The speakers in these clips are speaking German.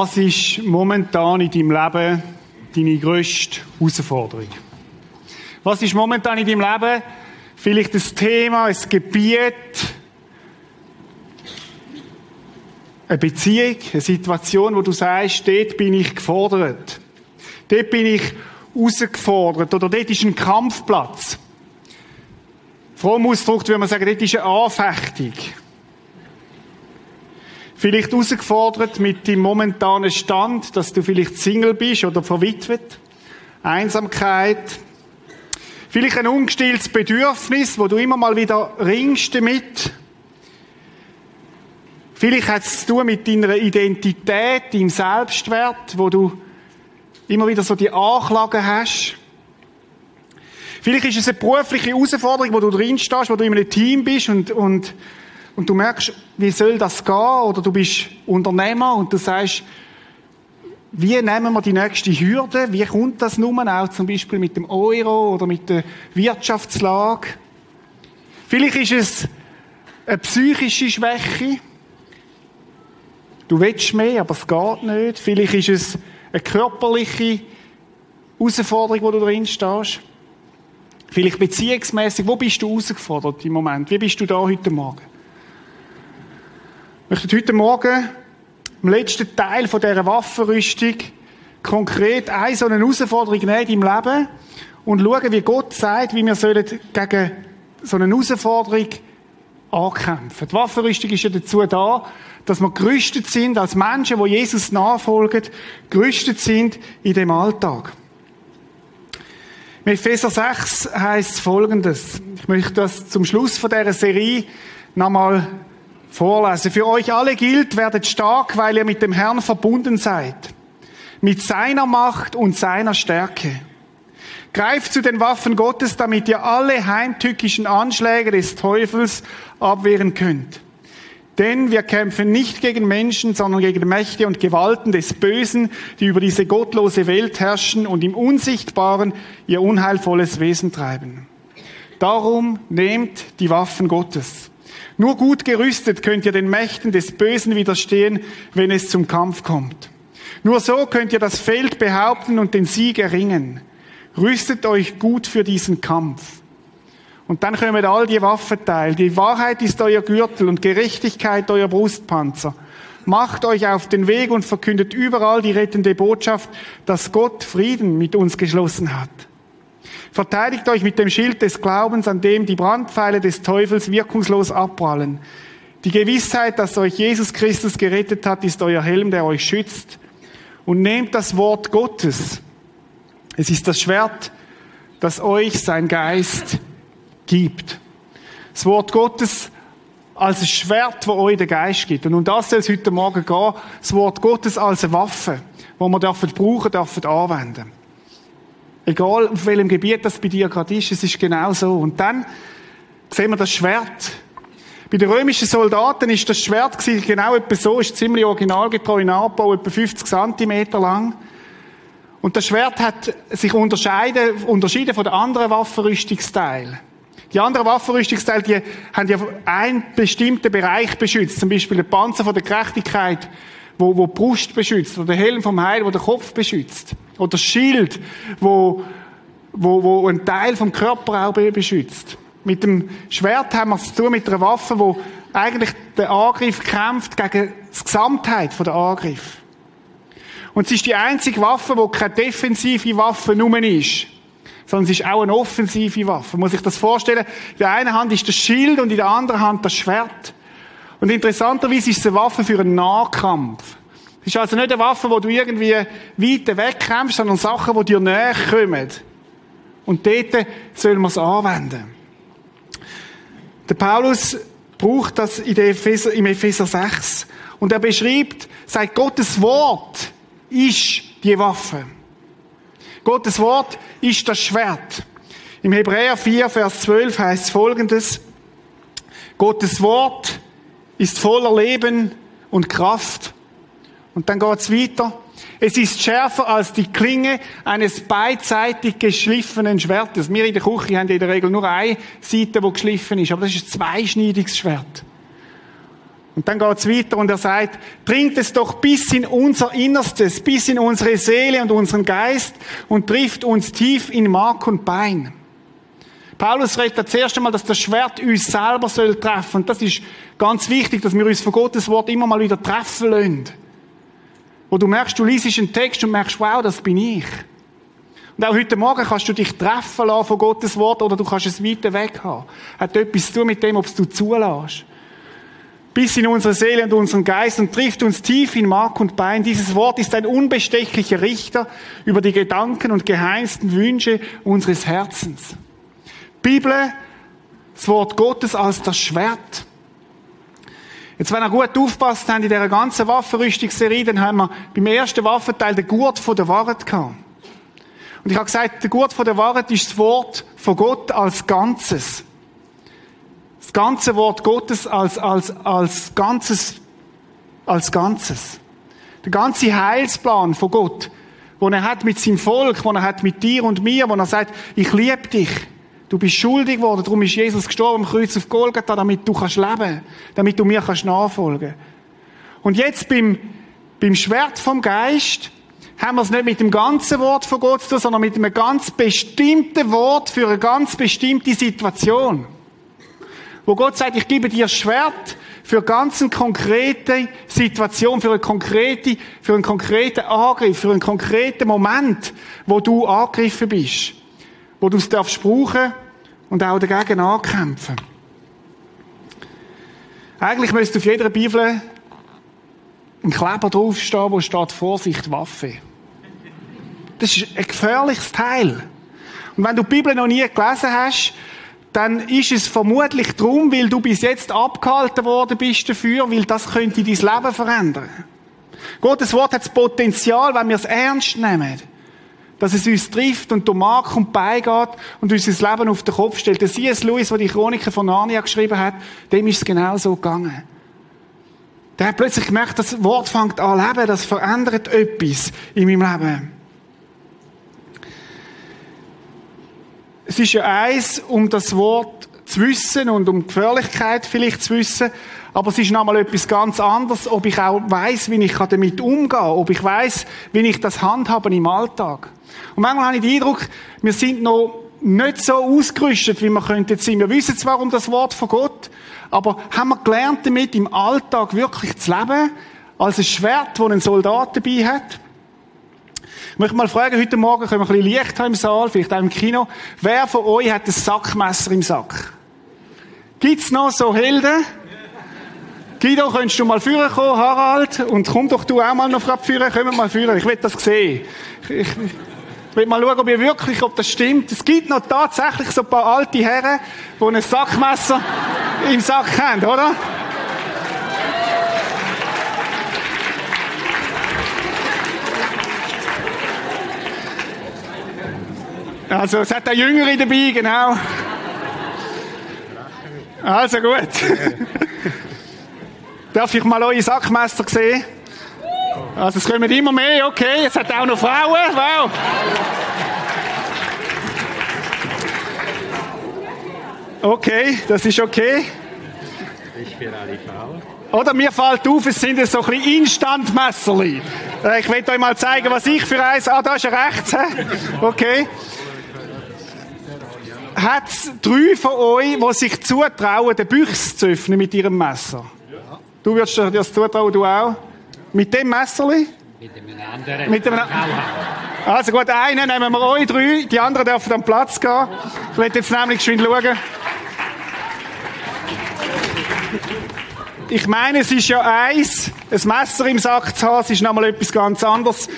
Was ist momentan in deinem Leben deine grösste Herausforderung? Was ist momentan in deinem Leben vielleicht ein Thema, ein Gebiet, eine Beziehung, eine Situation, wo du sagst, dort bin ich gefordert. Dort bin ich herausgefordert oder dort ist ein Kampfplatz. Fromm ausgedrückt würde man sagen, dort ist eine Anfechtung. Vielleicht herausgefordert mit dem momentanen Stand, dass du vielleicht Single bist oder verwitwet. Einsamkeit. Vielleicht ein ungestilltes Bedürfnis, wo du immer mal wieder ringst damit. Vielleicht hat es zu tun mit deiner Identität, deinem Selbstwert, wo du immer wieder so die Anklagen hast. Vielleicht ist es eine berufliche Herausforderung, wo du drin stehst, wo du in einem Team bist und, und und du merkst, wie soll das gehen? Oder du bist Unternehmer und du sagst, wie nehmen wir die nächste Hürde? Wie kommt das nun auch zum Beispiel mit dem Euro oder mit der Wirtschaftslage? Vielleicht ist es eine psychische Schwäche. Du willst mehr, aber es geht nicht. Vielleicht ist es eine körperliche Herausforderung, wo du drin stehst. Vielleicht beziehungsmäßig. Wo bist du herausgefordert im Moment? Wie bist du da heute Morgen? Möchte heute Morgen im letzten Teil von dieser Waffenrüstung konkret eine so eine Herausforderung nehmen im Leben und schauen, wie Gott sagt, wie wir gegen so eine Herausforderung ankämpfen. Die Waffenrüstung ist ja dazu da, dass wir gerüstet sind als Menschen, die Jesus nachfolgen, gerüstet sind in dem Alltag. Mit Epheser 6 heißt folgendes. Ich möchte das zum Schluss von dieser Serie nochmal vorlesen. Für euch alle gilt, werdet stark, weil ihr mit dem Herrn verbunden seid. Mit seiner Macht und seiner Stärke. Greift zu den Waffen Gottes, damit ihr alle heimtückischen Anschläge des Teufels abwehren könnt. Denn wir kämpfen nicht gegen Menschen, sondern gegen Mächte und Gewalten des Bösen, die über diese gottlose Welt herrschen und im Unsichtbaren ihr unheilvolles Wesen treiben. Darum nehmt die Waffen Gottes. Nur gut gerüstet könnt ihr den Mächten des Bösen widerstehen, wenn es zum Kampf kommt. Nur so könnt ihr das Feld behaupten und den Sieg erringen. Rüstet euch gut für diesen Kampf. Und dann kommen all die Waffenteile. Die Wahrheit ist euer Gürtel und Gerechtigkeit euer Brustpanzer. Macht euch auf den Weg und verkündet überall die rettende Botschaft, dass Gott Frieden mit uns geschlossen hat. Verteidigt euch mit dem Schild des Glaubens, an dem die Brandpfeile des Teufels wirkungslos abprallen. Die Gewissheit, dass euch Jesus Christus gerettet hat, ist euer Helm, der euch schützt. Und nehmt das Wort Gottes. Es ist das Schwert, das euch sein Geist gibt. Das Wort Gottes als ein Schwert, das euch der Geist gibt. Und um das soll es heute Morgen gehen. Das Wort Gottes als eine Waffe, die wir dürfen brauchen, dürfen anwenden. Egal auf welchem Gebiet das bei dir gerade ist, es ist genau so. Und dann sehen wir das Schwert. Bei den römischen Soldaten ist das Schwert genau etwa so, ist ziemlich originalgetreu in Abbau, etwa 50 Zentimeter lang. Und das Schwert hat sich unterscheiden, unterschieden von den anderen Waffenrüstungsteilen. Die anderen Waffenrüstungsteile, die haben ja einen bestimmten Bereich beschützt. Zum Beispiel der Panzer von der Gerechtigkeit, wo, wo die Brust beschützt. Oder der Helm vom Heil, wo der Kopf beschützt. Oder Schild, wo, wo, wo einen Teil vom Körper auch beschützt. Mit dem Schwert haben wir es zu tun mit einer Waffe, wo eigentlich der Angriff kämpft gegen die Gesamtheit der Angriff. Und es ist die einzige Waffe, wo keine defensive Waffe nur ist sondern es ist auch eine offensive Waffe. Man muss sich das vorstellen. In der einen Hand ist das Schild und in der anderen Hand das Schwert. Und interessanterweise ist es eine Waffe für einen Nahkampf. Es ist also nicht eine Waffe, wo du irgendwie weit wegkämpfst, sondern Sachen, die dir näher kommen. Und dort soll man es anwenden. Der Paulus braucht das in Epheser, im Epheser 6. Und er beschreibt, sagt Gottes Wort ist die Waffe. Gottes Wort ist das Schwert. Im Hebräer 4, Vers 12 heißt es folgendes. Gottes Wort ist voller Leben und Kraft. Und dann geht es weiter. Es ist schärfer als die Klinge eines beidseitig geschliffenen Schwertes. Wir in der Küche haben in der Regel nur eine Seite, die geschliffen ist, aber das ist ein zweischneidiges Schwert. Und dann geht's weiter und er sagt, dringt es doch bis in unser Innerstes, bis in unsere Seele und unseren Geist und trifft uns tief in Mark und Bein. Paulus redet das erste Mal, dass das Schwert uns selber soll treffen. Und das ist ganz wichtig, dass wir uns von Gottes Wort immer mal wieder treffen lassen. Wo du merkst, du liest einen Text und merkst, wow, das bin ich. Und auch heute Morgen kannst du dich treffen lassen von Gottes Wort oder du kannst es weiter weg haben. Hat etwas zu tun mit dem, ob du zulässt. Bis in unsere Seele und unseren Geist und trifft uns tief in Mark und Bein. Dieses Wort ist ein unbestechlicher Richter über die Gedanken und geheimsten Wünsche unseres Herzens. Bibel, das Wort Gottes als das Schwert. Jetzt, wenn ihr gut aufpasst habt in dieser ganzen Waffenrüstungsserie, dann haben wir beim ersten Waffenteil den Gurt von der Wahrheit gehabt. Und ich habe gesagt, der Gurt von der Wahrheit ist das Wort von Gott als Ganzes. Das ganze Wort Gottes als, als, als Ganzes, als Ganzes. Der ganze Heilsplan von Gott, den er hat mit seinem Volk, den er hat mit dir und mir, wo er sagt, ich liebe dich. Du bist schuldig geworden, darum ist Jesus gestorben am Kreuz auf Golgatha, damit du kannst leben, damit du mir kannst nachfolgen. Und jetzt beim, beim Schwert vom Geist haben wir es nicht mit dem ganzen Wort von Gott zu tun, sondern mit einem ganz bestimmten Wort für eine ganz bestimmte Situation. Wo Gott sagt, ich gebe dir Schwert für ganz eine konkrete Situation, für eine konkrete, für einen konkreten Angriff, für einen konkreten Moment, wo du angegriffen bist wo du es darfst brauchen und auch dagegen ankämpfen. Eigentlich müsste auf jeder Bibel ein Kleber draufstehen, wo steht Vorsicht, Waffe. Das ist ein gefährliches Teil. Und wenn du die Bibel noch nie gelesen hast, dann ist es vermutlich darum, weil du bis jetzt abgehalten worden bist dafür, weil das könnte dein Leben verändern. Gottes Wort hat das Potenzial, wenn wir es ernst nehmen, dass es uns trifft und durch Mark und beigeht und unser Leben auf den Kopf stellt. Der C.S. Lewis, der die Chroniken von Narnia geschrieben hat, dem ist es genau so gegangen. Der hat plötzlich gemerkt, das Wort fängt an leben, das verändert etwas in meinem Leben. Es ist ja eins, um das Wort zu wissen und um die Gefährlichkeit vielleicht zu wissen, aber es ist nochmal etwas ganz anderes, ob ich auch weiß, wie ich damit umgehen kann, ob ich weiß, wie ich das handhabe im Alltag. Und manchmal habe ich den Eindruck, wir sind noch nicht so ausgerüstet, wie wir könnten sein. Wir wissen zwar um das Wort von Gott, aber haben wir gelernt damit, im Alltag wirklich zu leben, als ein Schwert, das ein Soldat dabei hat? Ich möchte mal fragen, heute Morgen können wir ein bisschen Licht haben im Saal, vielleicht auch im Kino. Wer von euch hat ein Sackmesser im Sack? Gibt's noch so Helden? Guido, könntest du mal führen kommen, Harald? Und komm doch du auch mal noch führen, komm mal führen. Ich will das sehen. Ich, ich, ich will mal schauen, ob ihr wirklich, ob das stimmt. Es gibt noch tatsächlich so ein paar alte Herren, die ein Sackmesser im Sack haben, oder? Also, es hat auch Jüngere dabei, genau. Also gut. Darf ich mal eure Sackmesser sehen? Also es kommen immer mehr, okay. Es hat auch noch Frauen, wow. Okay, das ist okay. Ich für alle Frauen. Oder mir fällt auf, es sind so ein bisschen Instantmesserli. Äh, Ich will euch mal zeigen, was ich für eins... Ah, da ist er rechts. Okay. Hat es drei von euch, die sich zutrauen, den Büchs zu öffnen mit ihrem Messer? Du würdest dir das zutrauen, du auch? Mit dem Messerli? Mit einem anderen. Mit einem- Also gut, einen nehmen wir euch drei, die anderen dürfen am Platz gehen. Ich will jetzt nämlich geschwind schauen. Ich meine, es ist ja eins, ein Messer im Sack zu haben, es ist nochmal etwas ganz anderes,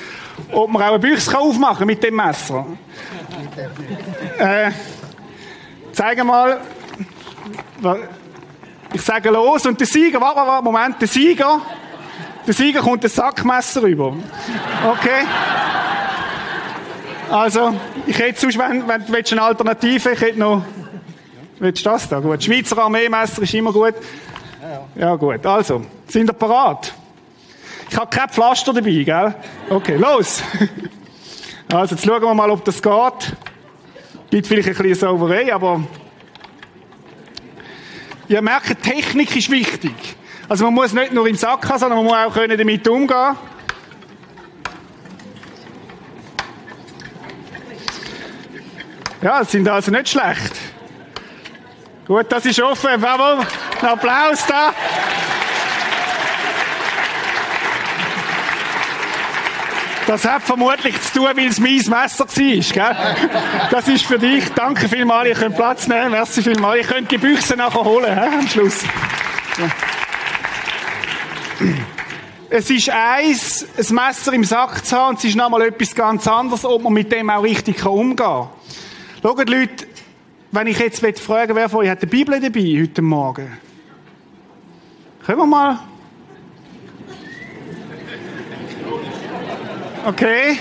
ob man auch ein Büchs kann aufmachen mit dem Messer. Äh, zeig mal. Ich sage los und der Sieger, warte, warte, Moment, der Sieger, der Sieger kommt ein Sackmesser rüber. Okay? Also, ich hätte sonst, wenn, wenn du eine Alternative, ich hätte noch, willst du das da? Gut. Schweizer Armeemesser ist immer gut. Ja, gut. Also, sind ihr parat? Ich habe kein Pflaster dabei, gell? Okay, los! Also, jetzt schauen wir mal, ob das geht. Gibt vielleicht ein bisschen Sauerei, aber ihr merkt, Technik ist wichtig. Also man muss nicht nur im Sack haben, sondern man muss auch können damit umgehen Ja, sind also nicht schlecht. Gut, das ist offen. Bravo. Ein Applaus da. Das hat vermutlich zu tun, weil es mein Messer war, gell? Das ist für dich. Danke vielmals, ihr könnt Platz nehmen. Merci vielmals. Ihr könnt die Büchse nachher holen, he? am Schluss. Es ist eins, ein Messer im Sack zu haben, und es ist nochmal etwas ganz anderes, ob man mit dem auch richtig umgehen kann. Schaut, Leute, wenn ich jetzt fragen wer von euch hat die Bibel dabei heute Morgen? Können wir mal? Okay.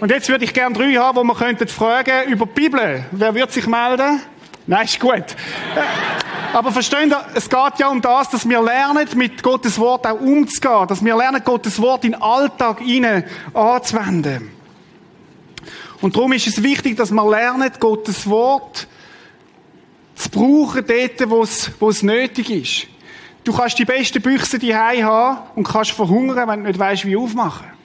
Und jetzt würde ich gerne drei haben, wo wir könnten fragen über die Bibel. Wer wird sich melden? Nein, ist gut. Äh, aber verstehen es geht ja um das, dass wir lernen, mit Gottes Wort auch umzugehen. Dass wir lernen, Gottes Wort in den Alltag hinein anzuwenden. Und darum ist es wichtig, dass wir lernen, Gottes Wort zu brauchen dort, wo es, wo es nötig ist. Du kannst die besten Büchse die haben und kannst verhungern, wenn du nicht weißt, wie aufmachen.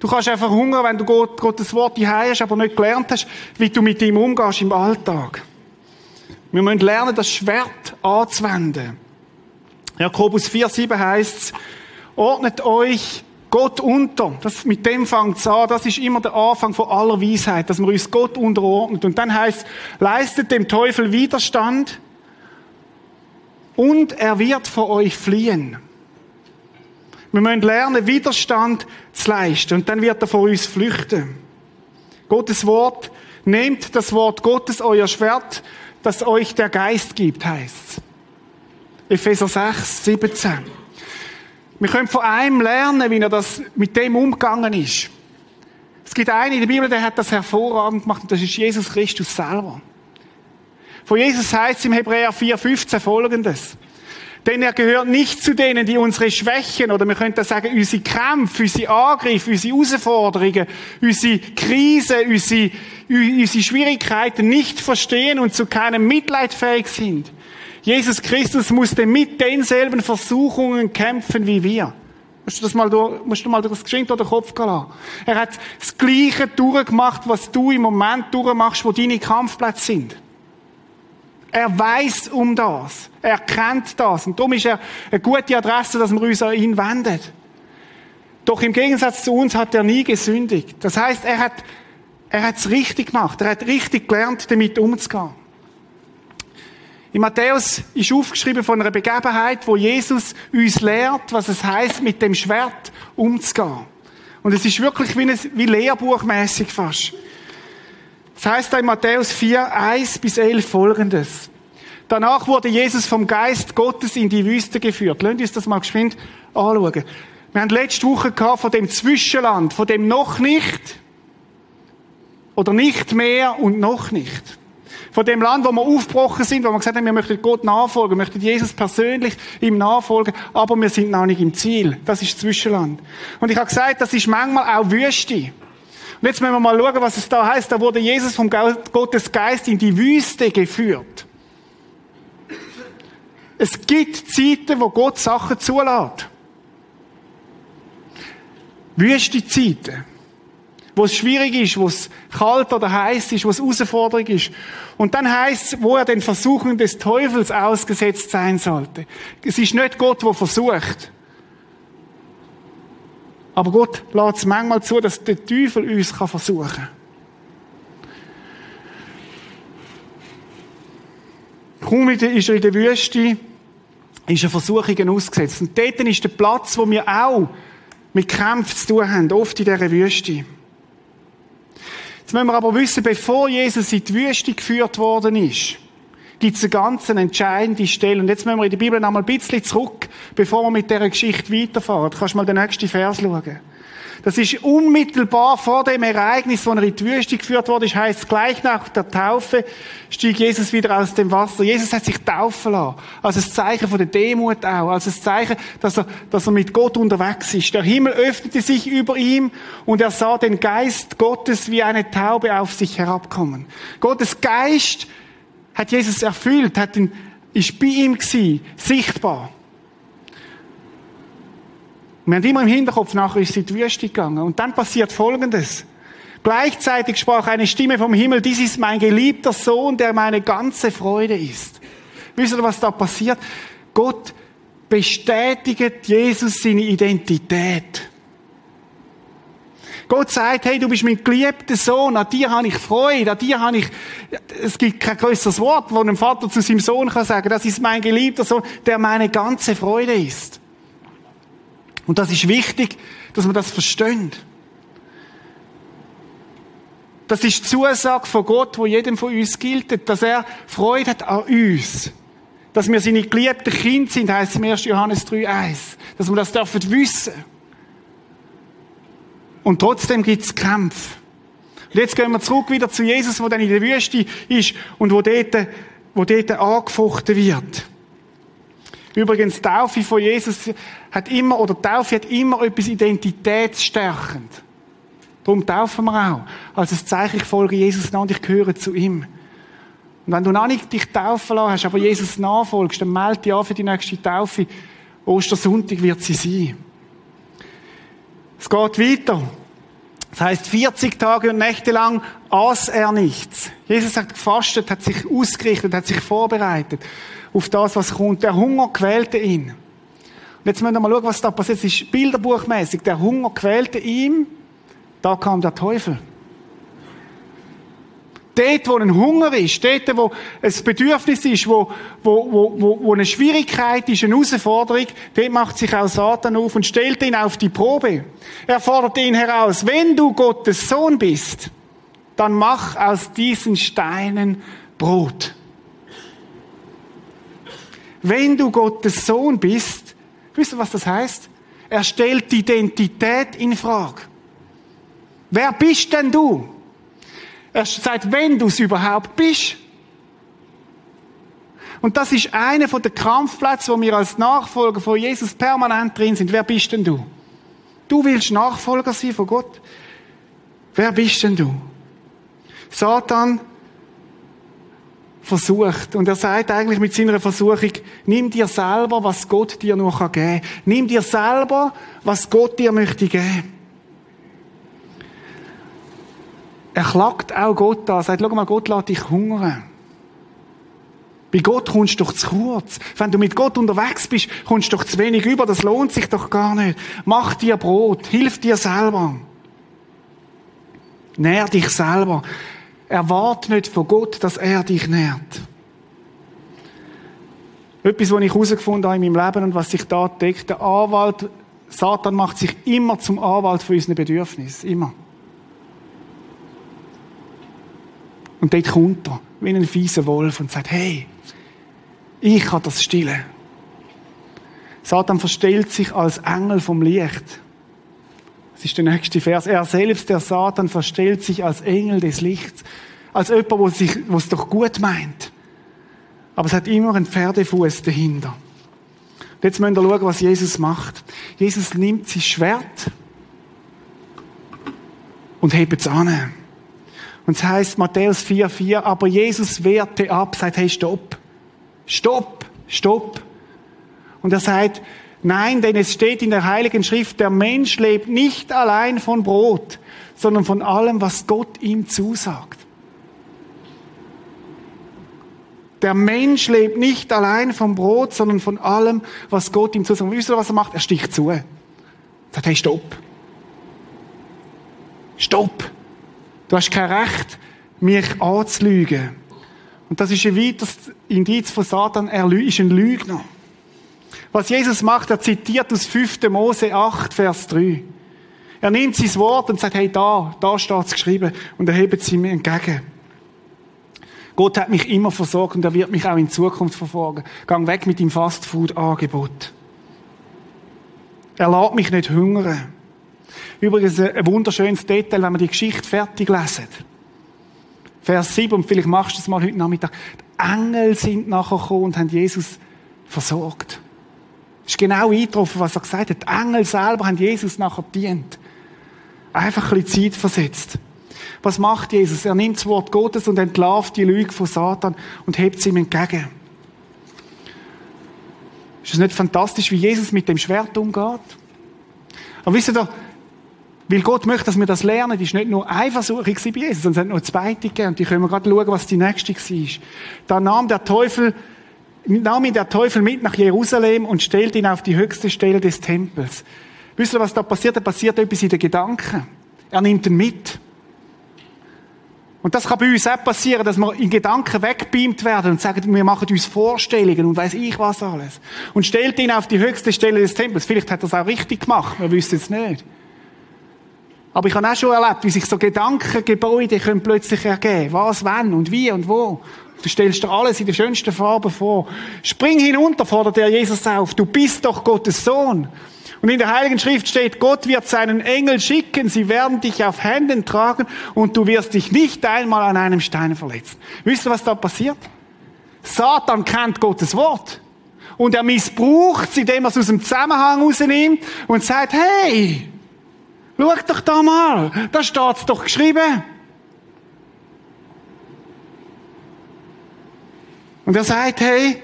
Du kannst einfach hungern, wenn du Gott, Gottes Wort die hast, aber nicht gelernt hast, wie du mit ihm umgehst im Alltag. Wir müssen lernen, das Schwert anzuwenden. Jakobus 4,7 heißt ordnet euch Gott unter. Das, mit dem fängt es an. Das ist immer der Anfang von aller Weisheit, dass man uns Gott unterordnet. Und dann heißt leistet dem Teufel Widerstand und er wird vor euch fliehen. Wir müssen lernen, Widerstand zu leisten und dann wird er vor uns flüchten. Gottes Wort, nehmt das Wort Gottes, euer Schwert, das euch der Geist gibt, heißt Epheser 6, 17. Wir können von einem lernen, wie er das mit dem umgegangen ist. Es gibt einen in der Bibel, der hat das hervorragend gemacht, und das ist Jesus Christus selber. Von Jesus heißt es im Hebräer 4,15 folgendes. Denn er gehört nicht zu denen, die unsere Schwächen, oder wir könnten sagen, unsere Kämpfe, unsere Angriffe, unsere Herausforderungen, unsere Krise, unsere, unsere Schwierigkeiten nicht verstehen und zu keinem Mitleid fähig sind. Jesus Christus musste mit denselben Versuchungen kämpfen wie wir. Musst du das mal, durch, musst du mal das Geschenk durch den Kopf gehen lassen. Er hat das Gleiche durchgemacht, was du im Moment durchmachst, wo deine Kampfplätze sind. Er weiß um das. Er kennt das. Und darum ist er eine gute Adresse, dass wir uns an ihn wenden. Doch im Gegensatz zu uns hat er nie gesündigt. Das heißt, er hat, er hat es richtig gemacht. Er hat richtig gelernt, damit umzugehen. In Matthäus ist aufgeschrieben von einer Begebenheit, wo Jesus uns lehrt, was es heißt, mit dem Schwert umzugehen. Und es ist wirklich wie, ein, wie lehrbuchmäßig fast. Es heißt in Matthäus 4, 1 bis 11 folgendes. Danach wurde Jesus vom Geist Gottes in die Wüste geführt. Lasst uns das mal geschwind anschauen. Wir haben letzte Woche gehabt von dem Zwischenland, von dem noch nicht oder nicht mehr und noch nicht. Von dem Land, wo wir aufgebrochen sind, wo wir gesagt haben, wir möchten Gott nachfolgen, möchten Jesus persönlich ihm nachfolgen, aber wir sind noch nicht im Ziel. Das ist Zwischenland. Und ich habe gesagt, das ist manchmal auch Wüste. Und jetzt müssen wir mal schauen, was es da heißt. Da wurde Jesus vom Gottes Geist in die Wüste geführt. Es gibt Zeiten, wo Gott Sachen zulässt. Wüste Zeiten wo es schwierig ist, wo es kalt oder heiß ist, wo es Herausforderung ist. Und dann heißt es, wo er den Versuchungen des Teufels ausgesetzt sein sollte. Es ist nicht Gott, der versucht. Aber Gott lässt es manchmal zu, dass der Teufel uns versuchen kann. Kaum ist er in der Wüste, ist er Versuchungen ausgesetzt. Und dort ist der Platz, wo wir auch mit Kämpfen zu tun haben, oft in dieser Wüste. Jetzt müssen wir aber wissen, bevor Jesus in die Wüste geführt worden ist, gibt es ganz entscheidende Stelle. Und jetzt müssen wir in der Bibel noch mal ein bisschen zurück, bevor wir mit dieser Geschichte weiterfahren. Du kannst mal den nächsten Vers schauen. Das ist unmittelbar vor dem Ereignis, wo er in die Wüste geführt wurde, heißt gleich nach der Taufe stieg Jesus wieder aus dem Wasser. Jesus hat sich taufen lassen. Als ein Zeichen von der Demut auch. Als ein Zeichen, dass er, dass er mit Gott unterwegs ist. Der Himmel öffnete sich über ihm und er sah den Geist Gottes wie eine Taube auf sich herabkommen. Gottes Geist hat Jesus erfüllt, hat ihn, ist bei ihm gewesen, sichtbar. Wir haben immer im Hinterkopf, nachher ist sie in die Wüste gegangen. Und dann passiert Folgendes. Gleichzeitig sprach eine Stimme vom Himmel, dies ist mein geliebter Sohn, der meine ganze Freude ist. Wisst ihr, was da passiert? Gott bestätigt Jesus seine Identität. Gott sagt, hey, du bist mein geliebter Sohn, an dir habe ich Freude, an dir habe ich, es gibt kein größeres Wort, wo ein Vater zu seinem Sohn kann sagen, das ist mein geliebter Sohn, der meine ganze Freude ist. Und das ist wichtig, dass man das versteht. Das ist die Zusage von Gott, wo jedem von uns gilt, dass er Freude hat an uns. Dass wir seine geliebten Kinder sind, heißt im 1. Johannes 3,1. Dass wir das dürfen wissen. Und trotzdem gibt es Kämpfe. Und jetzt gehen wir zurück wieder zu Jesus, wo dann in der Wüste ist und wo dort, wo dort angefochten wird. Übrigens, die Taufe von Jesus hat immer, oder Taufe hat immer etwas identitätsstärkend. Darum taufen wir auch. Als ein Zeichen, ich folge Jesus nach und ich gehöre zu ihm. Und wenn du noch nicht dich taufen lassen hast, aber Jesus nachfolgst, dann melde dich an für die nächste Taufe. Ostersonntag wird sie sein. Es geht weiter. Das heißt, 40 Tage und Nächte lang aß er nichts. Jesus hat gefastet, hat sich ausgerichtet, hat sich vorbereitet auf das, was kommt. Der Hunger quälte ihn. Und jetzt müssen wir mal schauen, was da passiert. Es ist bilderbuchmäßig. Der Hunger quälte ihn. Da kam der Teufel. Dort, wo ein Hunger ist, dort, wo ein Bedürfnis ist, wo, wo, wo, wo eine Schwierigkeit ist, eine Herausforderung, dort macht sich auch Satan auf und stellt ihn auf die Probe. Er fordert ihn heraus, wenn du Gottes Sohn bist, dann mach aus diesen Steinen Brot. Wenn du Gottes Sohn bist, wisst ihr, was das heißt? Er stellt die Identität in Frage. Wer bist denn du? Er sagt, wenn du es überhaupt bist. Und das ist einer der Kampfplätze, wo wir als Nachfolger von Jesus permanent drin sind. Wer bist denn du? Du willst Nachfolger sein von Gott. Wer bist denn du? Satan versucht. Und er sagt eigentlich mit seiner Versuchung, nimm dir selber, was Gott dir noch geben kann. Nimm dir selber, was Gott dir möchte geben. Er klagt auch Gott an, sagt, schau mal, Gott lässt dich hungern. Bei Gott kommst du doch zu kurz. Wenn du mit Gott unterwegs bist, kommst du doch zu wenig über. Das lohnt sich doch gar nicht. Mach dir Brot. Hilf dir selber. Nähr dich selber. Erwarte nicht von Gott, dass er dich nährt. Etwas, was ich herausgefunden habe in meinem Leben und was sich da deckt. Der Anwalt, Satan macht sich immer zum Anwalt für unsere Bedürfnisse. Immer. Und dort kommt er, wie ein fieser Wolf, und sagt, hey, ich kann das stillen. Satan verstellt sich als Engel vom Licht. Das ist der nächste Vers. Er selbst, der Satan, verstellt sich als Engel des Lichts. Als jemand, wo sich, wo es doch gut meint. Aber es hat immer einen Pferdefuß dahinter. Und jetzt müssen wir schauen, was Jesus macht. Jesus nimmt sein Schwert und hebt es an. Und es heißt Matthäus 4,4, aber Jesus wehrte ab, sagt, hey, stopp. Stopp, stopp. Und er sagt, nein, denn es steht in der Heiligen Schrift, der Mensch lebt nicht allein von Brot, sondern von allem, was Gott ihm zusagt. Der Mensch lebt nicht allein vom Brot, sondern von allem, was Gott ihm zusagt. Wisst ihr, was er macht? Er sticht zu. Er sagt, hey, stopp. Stopp. Du hast kein Recht, mich anzulügen. Und das ist ein weiteres Indiz von Satan. Er ist ein Lügner. Was Jesus macht, er zitiert aus 5. Mose 8, Vers 3. Er nimmt sein Wort und sagt, hey, da, da steht es geschrieben. Und er hebt sie mir entgegen. Gott hat mich immer versorgt und er wird mich auch in Zukunft verfolgen. Gang weg mit dem Fastfood-Angebot. Er lässt mich nicht hungern. Übrigens ein wunderschönes Detail, wenn wir die Geschichte fertig lesen. Vers 7, und vielleicht machst du das mal heute Nachmittag. Die Engel sind nachher gekommen und haben Jesus versorgt. Das ist genau eingetroffen, was er gesagt hat. Die Engel selber haben Jesus nachher dient. Einfach ein bisschen Zeit versetzt. Was macht Jesus? Er nimmt das Wort Gottes und entlarvt die Lüge von Satan und hebt sie ihm entgegen. Ist es nicht fantastisch, wie Jesus mit dem Schwert umgeht? Aber wisst ihr, weil Gott möchte, dass wir das lernen, ist nicht nur eine Versuchung bei Jesus, sondern es hat noch eine zweite gegeben. Und die können wir gerade schauen, was die nächste war. Da nahm der Teufel, nahm ihn der Teufel mit nach Jerusalem und stellte ihn auf die höchste Stelle des Tempels. Wisst ihr, was da passiert? Da passiert etwas in den Gedanken. Er nimmt ihn mit. Und das kann bei uns auch passieren, dass wir in Gedanken wegbeamt werden und sagen, wir machen uns Vorstellungen und weiß ich was alles. Und stellt ihn auf die höchste Stelle des Tempels. Vielleicht hat er es auch richtig gemacht, wir wissen es nicht. Aber ich habe auch schon erlebt, wie sich so Gedankengebäude können plötzlich ergeben. Was, wann und wie und wo. Du stellst dir alles in den schönsten Farben vor. Spring hinunter, fordert der Jesus auf. Du bist doch Gottes Sohn. Und in der Heiligen Schrift steht, Gott wird seinen Engel schicken, sie werden dich auf Händen tragen und du wirst dich nicht einmal an einem Stein verletzen. Wisst ihr, was da passiert? Satan kennt Gottes Wort. Und er missbraucht es, indem er es aus dem Zusammenhang rausnimmt und sagt, hey, schau doch da mal, da steht's doch geschrieben. Und er sagt, hey,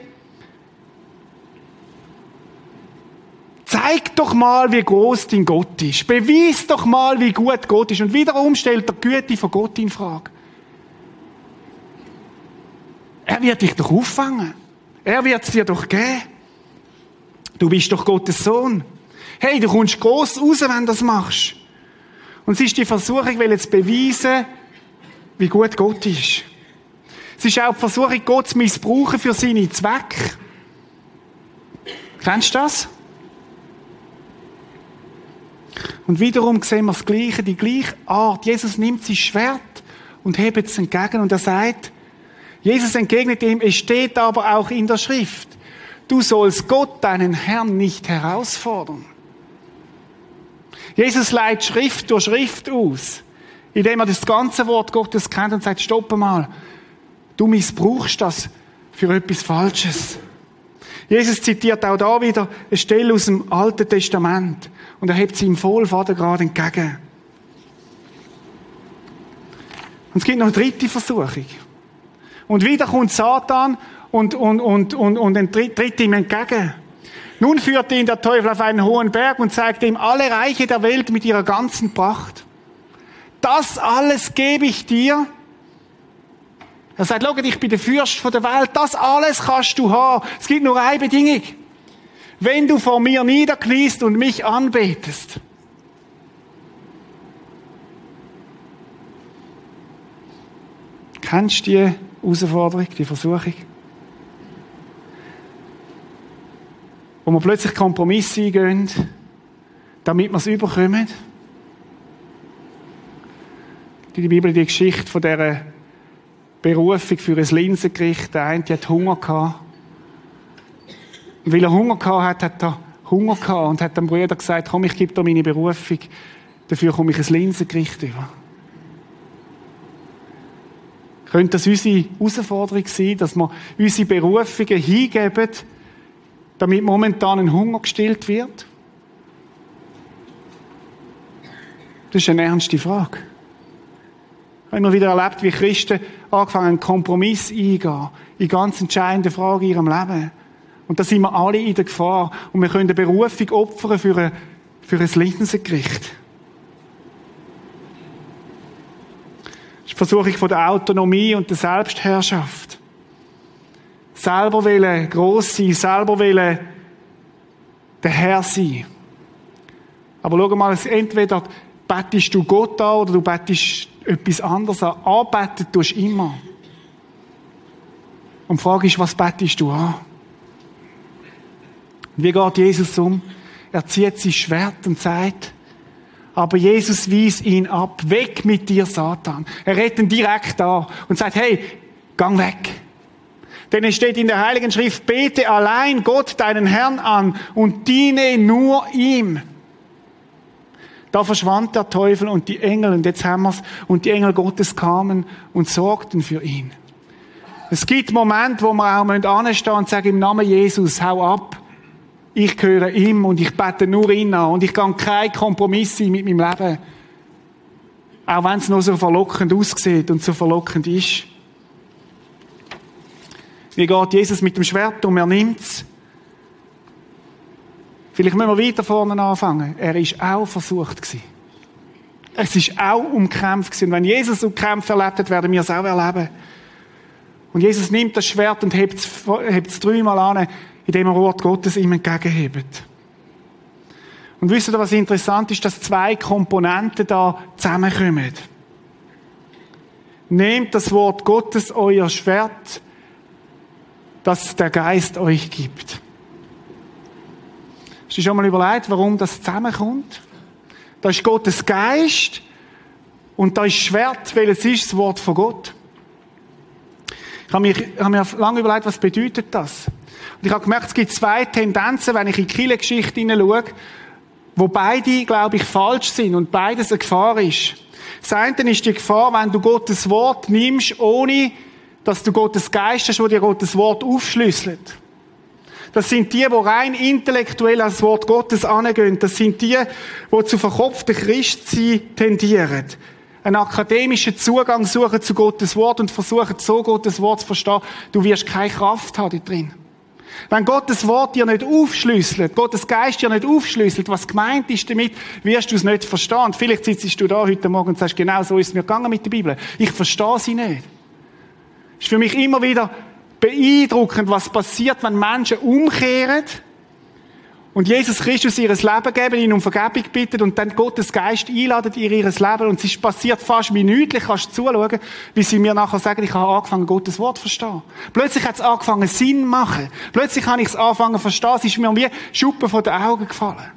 Zeig doch mal, wie groß dein Gott ist. Beweis doch mal, wie gut Gott ist. Und wiederum stellt er die Güte von Gott in Frage. Er wird dich doch auffangen. Er wird es dir doch geben. Du bist doch Gottes Sohn. Hey, du kommst groß raus, wenn du das machst. Und es ist die Versuchung, will jetzt beweisen, wie gut Gott ist. Es ist auch die Versuchung, Gott zu missbrauchen für seine Zwecke. Kennst du das? Und wiederum sehen wir das Gleiche, die gleiche Art. Jesus nimmt sein Schwert und hebt es entgegen und er sagt, Jesus entgegnet ihm, es steht aber auch in der Schrift, du sollst Gott, deinen Herrn, nicht herausfordern. Jesus leitet Schrift durch Schrift aus, indem er das ganze Wort Gottes kennt und sagt, stopp mal, du missbrauchst das für etwas Falsches. Jesus zitiert auch da wieder eine Stelle aus dem Alten Testament und er hebt sie ihm voll Vatergrad entgegen. Und es gibt noch eine dritte Versuchung. Und wieder kommt Satan und, und, und, und, und tritt ihm entgegen. Nun führt ihn der Teufel auf einen hohen Berg und zeigt ihm alle Reiche der Welt mit ihrer ganzen Pracht. Das alles gebe ich dir. Er sagt, schau, ich bin der Fürst der Welt. Das alles kannst du haben. Es gibt nur eine Bedingung wenn du vor mir niederkniest und mich anbetest. Kennst du die Herausforderung, die Versuchung? Wo wir plötzlich Kompromisse eingehen, damit wir es überkommen? Die Bibel die Geschichte von dieser Berufung für ein Linsengericht. Der eine hat Hunger gehabt. Und weil er Hunger gehabt hat, hat er Hunger gehabt und hat dem Bruder gesagt, komm, ich gebe dir meine Berufung, dafür komme ich ein Linsengericht über. Könnte das unsere Herausforderung sein, dass wir unsere Berufungen hingeben, damit momentan ein Hunger gestillt wird? Das ist eine ernste Frage. Ich habe immer wieder erlebt, wie Christen angefangen haben, Kompromiss eingehen in ganz entscheidenden Fragen in ihrem Leben. Und da sind wir alle in der Gefahr. Und wir können eine Berufung opfern für ein, für ein Leidensgericht. Das ist die Versuchung von der Autonomie und der Selbstherrschaft. Selber wollen gross sein, selber wollen der Herr sein. Aber schau mal, entweder bettest du Gott an oder du bettest etwas anderes an. Anbeten tust du immer. Und die Frage ist, was bettest du an? Wie geht Jesus um? Er zieht sein Schwert und sagt, aber Jesus wies ihn ab. Weg mit dir, Satan. Er redet ihn direkt da und sagt, hey, gang weg. Denn es steht in der Heiligen Schrift, bete allein Gott, deinen Herrn an und diene nur ihm. Da verschwand der Teufel und die Engel, und jetzt haben wir's, und die Engel Gottes kamen und sorgten für ihn. Es gibt Momente, wo wir auch anstehen und sagen, im Namen Jesus, hau ab. Ich gehöre ihm und ich bete nur ihn an und ich kann keinen Kompromiss sein mit meinem Leben. Auch wenn es noch so verlockend aussieht und so verlockend ist. Wie geht Jesus mit dem Schwert um? Er nimmt es. Vielleicht müssen wir weiter vorne anfangen. Er ist auch versucht gewesen. Es ist auch umkämpft gewesen. Und wenn Jesus umkämpft erlebt hat, werden wir es auch erleben. Und Jesus nimmt das Schwert und hebt es dreimal an, indem er Wort Gottes ihm entgegenhebt. Und wisst ihr, was interessant ist, dass zwei Komponenten da zusammenkommen. Nehmt das Wort Gottes, euer Schwert, das der Geist euch gibt. Hast du schon mal überlegt, warum das zusammenkommt? Da ist Gottes Geist und da ist Schwert, weil es ist das Wort von Gott. Ich habe, mich, ich habe mir lange überlegt, was bedeutet das? Und ich habe gemerkt, es gibt zwei Tendenzen, wenn ich in die Kirchengeschichte hineinschaue, wo beide, glaube ich, falsch sind und beides eine Gefahr ist. Das eine ist die Gefahr, wenn du Gottes Wort nimmst, ohne dass du Gottes Geist hast, wo dir Gottes Wort aufschlüsselt. Das sind die, die rein intellektuell als Wort Gottes angehen. Das sind die, die zu verkopften Christsein tendieren. Einen akademischen Zugang suchen zu Gottes Wort und versuchen, so Gottes Wort zu verstehen. Du wirst keine Kraft haben da drin. Wenn Gottes Wort dir nicht aufschlüsselt, Gottes Geist dir nicht aufschlüsselt, was gemeint ist damit, wirst du es nicht verstehen. Vielleicht sitzt du da heute Morgen und sagst, genau so ist es mir gegangen mit der Bibel. Ich verstehe sie nicht. Es ist für mich immer wieder beeindruckend, was passiert, wenn Menschen umkehren und Jesus Christus ihr Leben geben, ihn um Vergebung bittet und dann Gottes Geist einladet in ihr Leben und es ist passiert fast minütlich, kannst du zuschauen, wie sie mir nachher sagen, ich habe angefangen, Gottes Wort zu verstehen. Plötzlich hat es angefangen, Sinn zu machen. Plötzlich habe ich es angefangen zu verstehen, es ist mir wie Schuppen von den Augen gefallen.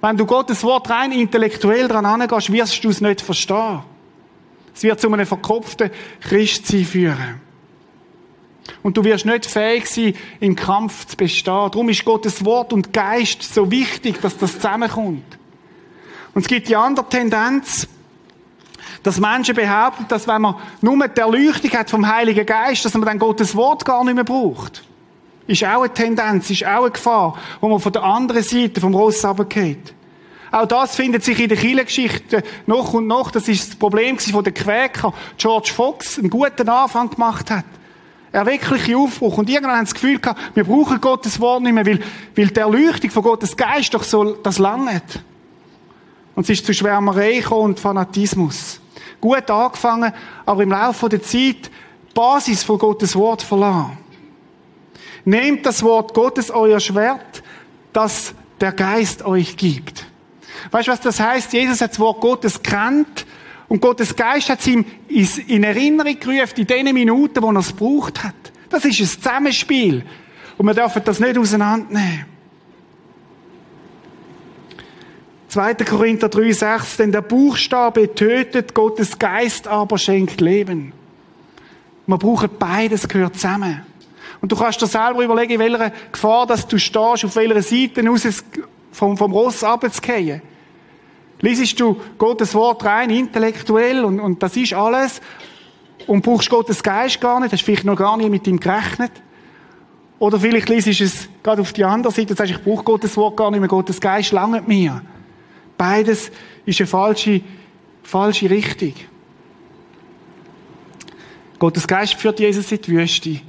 Wenn du Gottes Wort rein intellektuell dran angehst, wirst du es nicht verstehen. Es wird zu einem verkopften Christsein führen. Und du wirst nicht fähig sein, im Kampf zu bestehen. Darum ist Gottes Wort und Geist so wichtig, dass das zusammenkommt. Und es gibt die andere Tendenz, dass Menschen behaupten, dass wenn man nur die Erleuchtung hat vom Heiligen Geist, dass man dann Gottes Wort gar nicht mehr braucht. Ist auch eine Tendenz, ist auch eine Gefahr, wo man von der anderen Seite vom Ross runtergeht. Auch das findet sich in der Kirchengeschichte noch und noch. Das ist das Problem von der Quäker. George Fox einen guten Anfang gemacht hat erweckliche Aufbruch. Und irgendwann haben sie das Gefühl gehabt, wir brauchen Gottes Wort nicht mehr, weil, weil die Erleuchtung von Gottes Geist doch so das langt. Und es ist zu Schwärmerei und Fanatismus. Gut angefangen, aber im Laufe der Zeit die Basis von Gottes Wort verloren. Nehmt das Wort Gottes, euer Schwert, das der Geist euch gibt. Weißt du, was das heißt? Jesus hat das Wort Gottes kennt und Gottes Geist hat es ihm in Erinnerung gerufen, in den Minuten, wo er es gebraucht hat. Das ist ein Zusammenspiel. Und wir dürfen das nicht auseinandernehmen. 2. Korinther 3,6, denn der Buchstabe tötet, Gottes Geist aber schenkt Leben. Man braucht beides, gehört zusammen. Und du kannst dir selber überlegen, in welcher Gefahr dass du stehst, auf welcher Seite raus vom, vom Ross runterzugehen. Liesest du Gottes Wort rein, intellektuell, und, und das ist alles, und brauchst Gottes Geist gar nicht, hast vielleicht noch gar nicht mit ihm gerechnet. Oder vielleicht liest du es gerade auf die andere Seite und sagst, ich brauche Gottes Wort gar nicht mehr, Gottes Geist langt mir. Beides ist eine falsche, falsche Richtung. Gottes Geist führt Jesus in die Wüste.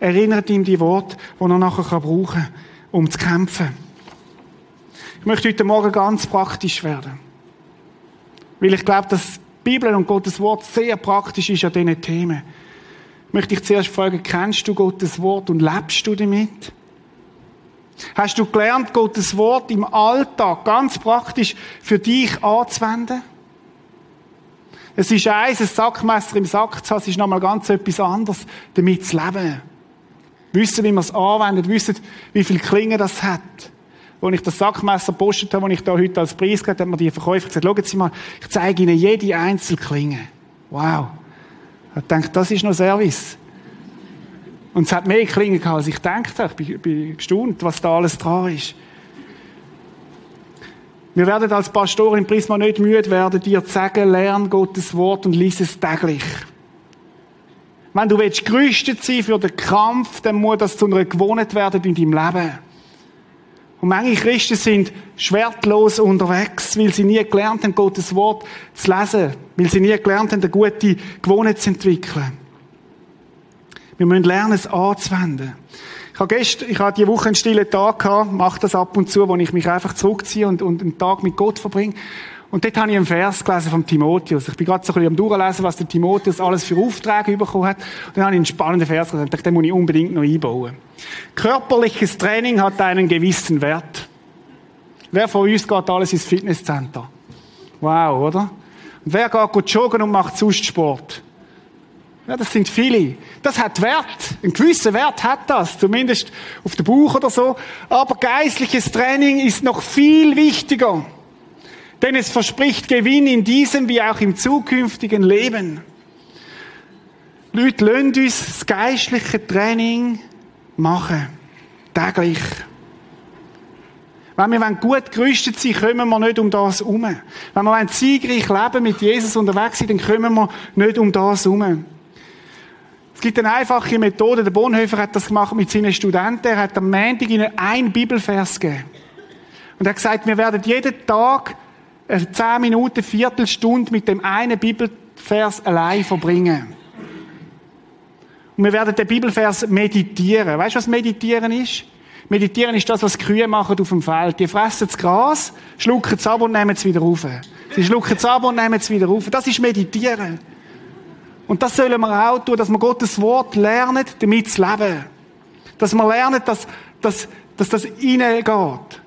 Erinnert ihm die Worte, die er nachher brauchen kann, um zu kämpfen. Ich möchte heute Morgen ganz praktisch werden. Weil ich glaube, dass die Bibel und Gottes Wort sehr praktisch ist an diesen Themen. Ich möchte dich zuerst fragen, kennst du Gottes Wort und lebst du damit? Hast du gelernt, Gottes Wort im Alltag ganz praktisch für dich anzuwenden? Es ist eins, ein Sackmesser im Sack zu haben, es ist nochmal ganz etwas anderes, damit zu leben. Wissen, wie man es anwendet, wissen, wie viel Klingen das hat. Als ich das Sackmesser postet habe, das ich da heute als Preis gegeben habe, hat mir die Verkäufer gesagt, schauen Sie mal, ich zeige Ihnen jede Einzelklinge. Wow. Ich dachte, das ist noch Service. Und es hat mehr Klingen gehabt, als ich gedacht habe. Ich bin, bin gestaunt, was da alles dran ist. Wir werden als Pastorin Prisma nicht müde werden, dir zu sagen, lern Gottes Wort und lies es täglich. Wenn du willst, gerüstet sein für den Kampf, dann muss das zu einer Gewohnheit werden in deinem Leben. Und manche Christen sind schwertlos unterwegs, weil sie nie gelernt haben, Gottes Wort zu lesen, weil sie nie gelernt haben, eine gute Gewohnheit zu entwickeln. Wir müssen lernen, es anzuwenden. Ich habe gestern, ich hatte die Woche einen stillen Tag gehabt, mache das ab und zu, wo ich mich einfach zurückziehe und, und einen Tag mit Gott verbringe. Und dort habe ich einen Vers gelesen vom Timotheus. Ich bin gerade so ein bisschen am Durchlesen, was der Timotheus alles für Aufträge bekommen hat. Und dann habe ich einen spannenden Vers gelesen. Ich dachte, den muss ich unbedingt noch einbauen. Körperliches Training hat einen gewissen Wert. Wer von uns geht alles ins Fitnesscenter? Wow, oder? Und wer geht joggen und macht sonst Sport? Ja, das sind viele. Das hat Wert. Einen gewissen Wert hat das. Zumindest auf dem Buch oder so. Aber geistliches Training ist noch viel wichtiger. Denn es verspricht Gewinn in diesem wie auch im zukünftigen Leben. Leute, lasst uns das geistliche Training machen. Täglich. Wenn wir gut gerüstet sind, kommen wir nicht um das herum. Wenn wir siegreich leben mit Jesus unterwegs sind, dann kommen wir nicht um das herum. Es gibt eine einfache Methode. Der Bonhoeffer hat das gemacht mit seinen Studenten. Er hat am Montag ihnen einen Bibelvers gegeben. Und er hat gesagt, wir werden jeden Tag zehn Minuten, Viertelstunde mit dem einen Bibelvers allein verbringen. Und wir werden den Bibelvers meditieren. Weißt du, was meditieren ist? Meditieren ist das, was die Kühe machen auf dem Feld. Die fressen das Gras, schlucken es ab und nehmen es wieder rauf. Sie schlucken es ab und nehmen es wieder rauf. Das ist Meditieren. Und das sollen wir auch tun, dass wir Gottes Wort lernen, damit zu leben. Dass wir lernen, dass, dass, dass das reingeht.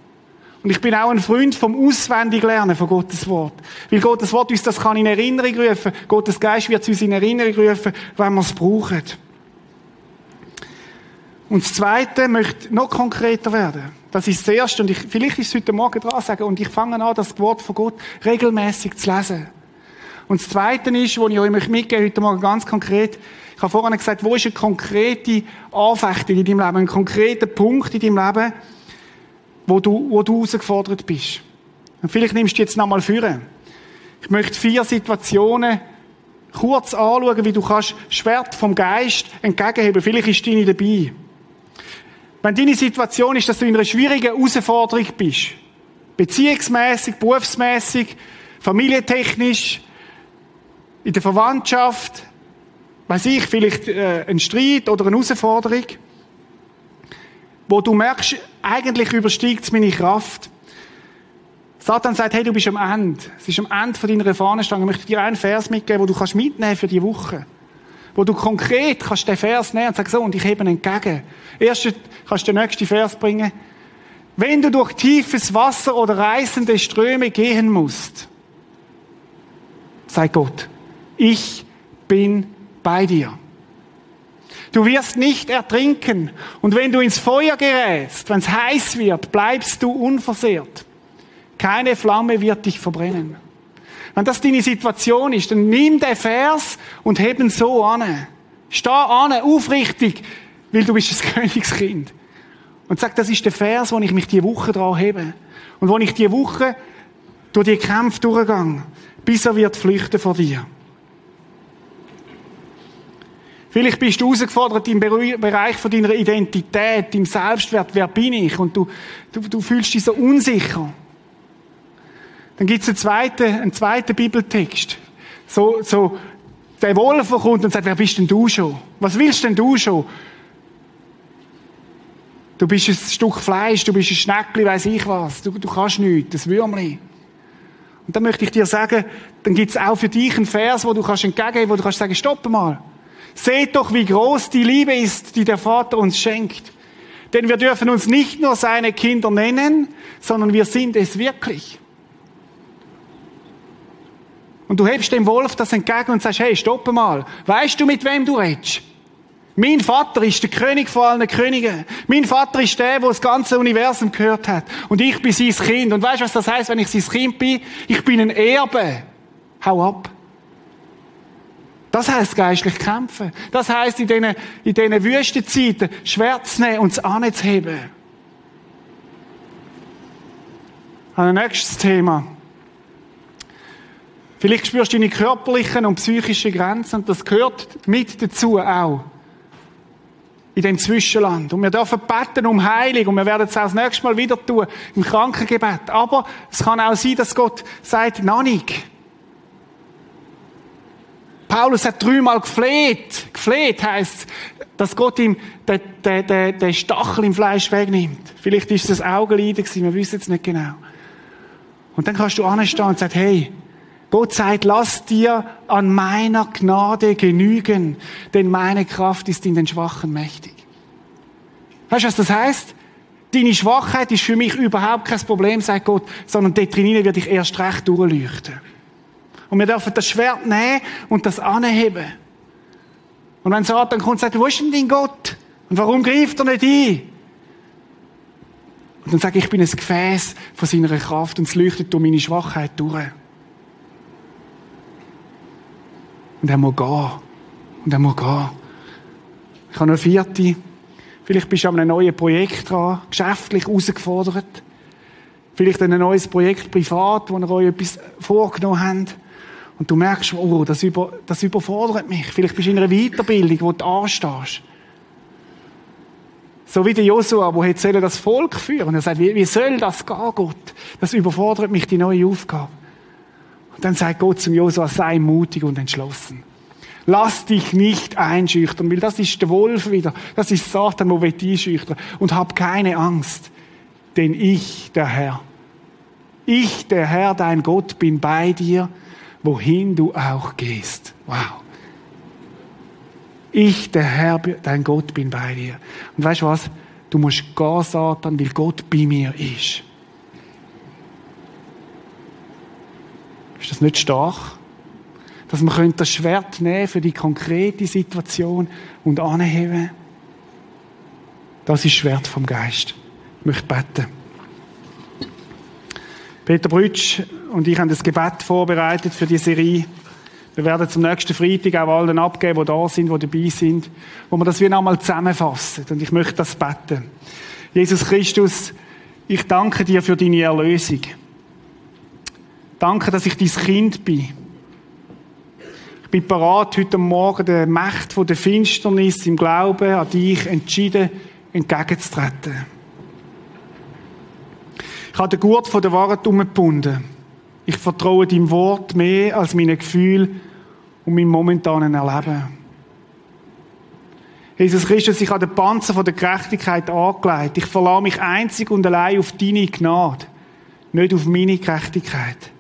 Und ich bin auch ein Freund vom Auswendiglernen von Gottes Wort. Weil Gottes Wort uns das kann in Erinnerung rufen. Gottes Geist wird es uns in Erinnerung rufen, wenn wir es brauchen. Und das Zweite möchte noch konkreter werden. Das ist das Erste. Und ich, vielleicht ist es heute Morgen dran sagen. Und ich fange an, das Wort von Gott regelmäßig zu lesen. Und das Zweite ist, wo ich euch mitgebe, heute Morgen ganz konkret. Ich habe vorhin gesagt, wo ist eine konkrete Anfechtung in deinem Leben? Ein konkreter Punkt in deinem Leben, wo du, wo du herausgefordert bist. Und vielleicht nimmst du jetzt nochmal führen. Ich möchte vier Situationen kurz anschauen, wie du kannst Schwert vom Geist entgegenheben. Vielleicht ist deine dabei. Wenn deine Situation ist, dass du in einer schwierigen Herausforderung bist, beziehungsmäßig, berufsmäßig, familientechnisch, in der Verwandtschaft, weiß ich, vielleicht äh, ein Streit oder eine Herausforderung, wo du merkst, eigentlich übersteigt es meine Kraft. Satan sagt, hey, du bist am Ende. Es ist am Ende von deiner Fahnenstange. Ich möchte dir einen Vers mitgeben, wo du kannst mitnehmen für die Woche. Wo du konkret kannst den Vers nehmen und sagen, so, und ich hebe ihn entgegen. Erst kannst du den nächsten Vers bringen. Wenn du durch tiefes Wasser oder reißende Ströme gehen musst, sei Gott, ich bin bei dir. Du wirst nicht ertrinken. Und wenn du ins Feuer gerätst, wenn es heiß wird, bleibst du unversehrt. Keine Flamme wird dich verbrennen. Wenn das deine Situation ist, dann nimm den Vers und heb ihn so an. Steh an, aufrichtig, weil du bist das Königskind. Und sag, das ist der Vers, wo ich mich die Woche dran hebe. Und wo ich die Woche durch die Kämpfe durchgehe, bis er wird flüchten vor dir. Vielleicht bist du herausgefordert im Bereich von deiner Identität, im Selbstwert. Wer bin ich? Und du, du, du fühlst dich so unsicher. Dann gibt es einen zweiten, einen zweiten Bibeltext. So, so, der Wolf kommt und sagt, wer bist denn du schon? Was willst denn du schon? Du bist ein Stück Fleisch, du bist ein Schneckli, weiß ich was. Du, du kannst nichts, das Würmli. Und dann möchte ich dir sagen, dann gibt es auch für dich einen Vers, wo du kannst entgegengeben, wo du kannst sagen, stopp mal. Seht doch, wie groß die Liebe ist, die der Vater uns schenkt. Denn wir dürfen uns nicht nur seine Kinder nennen, sondern wir sind es wirklich. Und du hebst dem Wolf das entgegen und sagst, hey, stopp mal. Weißt du, mit wem du redest? Mein Vater ist der König vor allen Königen. Mein Vater ist der, wo das ganze Universum gehört hat. Und ich bin sein Kind. Und weißt du, was das heißt, wenn ich sein Kind bin? Ich bin ein Erbe. Hau ab. Das heißt geistlich kämpfen. Das heißt in diesen, in diesen Wüstenzeiten Schwert zu nehmen und es anzuheben. Ein nächstes Thema. Vielleicht spürst du deine körperlichen und psychischen Grenzen und das gehört mit dazu auch. In dem Zwischenland. Und wir dürfen beten um Heilung und wir werden es auch das nächste Mal wieder tun im Krankengebet. Aber es kann auch sein, dass Gott sagt, noch nicht. Paulus hat dreimal gefleht. Gefleht heisst, dass Gott ihm den, den, den, den Stachel im Fleisch wegnimmt. Vielleicht ist es ein Augenleiden gewesen, wir wissen es nicht genau. Und dann kannst du anstehen und sagen, hey, Gott sagt, lass dir an meiner Gnade genügen, denn meine Kraft ist in den Schwachen mächtig. Weißt du, was das heißt? Deine Schwachheit ist für mich überhaupt kein Problem, sagt Gott, sondern dort drinnen wird ich erst recht durchleuchten. Und wir dürfen das Schwert nehmen und das anheben. Und wenn Satan kommt und sagt, wo ist denn dein Gott? Und warum greift er nicht ein? Und dann sage ich, ich bin ein Gefäß von seiner Kraft und es leuchtet durch meine Schwachheit durch. Und er muss gehen. Und er muss gehen. Ich habe noch eine vierte. Vielleicht bist du an einem neuen Projekt dran, geschäftlich herausgefordert. Vielleicht ein neues Projekt privat, wo ihr euch etwas vorgenommen habt. Und du merkst, oh, das, über, das überfordert mich. Vielleicht bist du in einer Weiterbildung, wo du anstehst. So wie der Josua, der jetzt das Volk führen. Und er sagt, wie, wie soll das gehen, Gott? Das überfordert mich, die neue Aufgabe. Und dann sagt Gott zum Josua, sei mutig und entschlossen. Lass dich nicht einschüchtern, weil das ist der Wolf wieder. Das ist Satan, der will einschüchtern. Und hab keine Angst, denn ich, der Herr, ich, der Herr, dein Gott, bin bei dir wohin du auch gehst. Wow. Ich, der Herr, dein Gott, bin bei dir. Und weißt du was? Du musst gehen, Satan, weil Gott bei mir ist. Ist das nicht stark? Dass man das Schwert nehmen für die konkrete Situation und anheben. Das ist das Schwert vom Geist. Ich möchte beten. Peter Brütsch und ich haben das Gebet vorbereitet für die Serie. Wir werden zum nächsten Freitag auch allen abgeben, die da sind, die dabei sind, wo wir das wie nochmal zusammenfassen. Und ich möchte das beten. Jesus Christus, ich danke dir für deine Erlösung. Danke, dass ich dein Kind bin. Ich bin bereit, heute Morgen der Macht der Finsternis im Glauben an dich entschieden entgegenzutreten. Ich habe den Gurt von der Wahrheit umgebunden. Ich vertraue deinem Wort mehr als meinen Gefühl und meinem momentanen Erleben. Jesus Christus, ich habe den Panzer der Gerechtigkeit angelegt. Ich verlasse mich einzig und allein auf deine Gnade, nicht auf meine Gerechtigkeit,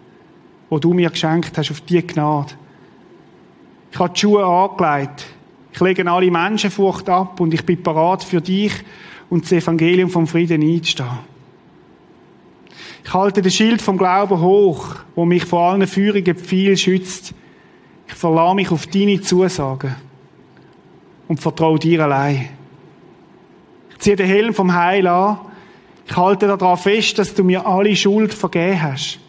wo du mir geschenkt hast, auf die Gnade. Ich habe die Schuhe angelegt. Ich lege alle Menschenfurcht ab und ich bin parat für dich und das Evangelium vom Frieden einzustehen. Ich halte das Schild vom Glauben hoch, wo mich vor allen Führungen viel schützt. Ich verlasse mich auf deine Zusagen und vertraue dir allein. Ich ziehe den Helm vom Heil an. Ich halte daran fest, dass du mir alle Schuld vergeben hast.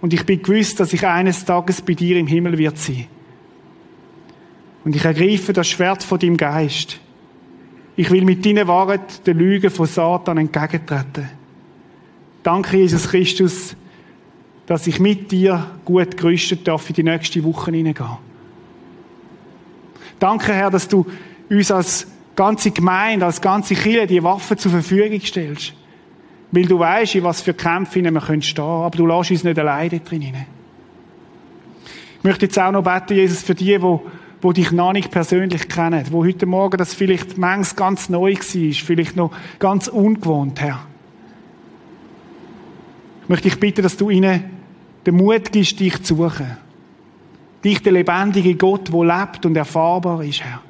Und ich bin gewiss, dass ich eines Tages bei dir im Himmel wird sein. Und ich ergreife das Schwert von deinem Geist. Ich will mit deiner Wahrheit der Lüge von Satan entgegentreten. Danke, Jesus Christus, dass ich mit dir gut gerüstet darf in die nächste Woche hineingehen. Danke, Herr, dass du uns als ganze Gemeinde, als ganze Kirche die Waffen zur Verfügung stellst. Weil du weißt, in was für Kämpfe wir können stehen, aber du lässt uns nicht alleine drin. Ich möchte jetzt auch noch beten, Jesus, für die, wo, wo dich noch nicht persönlich kennen, wo heute Morgen das vielleicht manchmal ganz neu war, vielleicht noch ganz ungewohnt, Herr möchte ich bitten, dass du ihnen den Mut gibst, dich zu suchen. Dich, der lebendige Gott, der lebt und erfahrbar ist, Herr.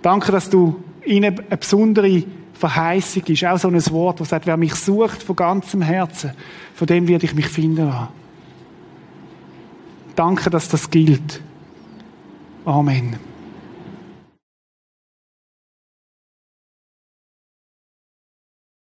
Danke, dass du ihnen eine besondere Verheißung ist. Auch so ein Wort, das sagt, wer mich sucht von ganzem Herzen, von dem werde ich mich finden lassen. Danke, dass das gilt. Amen.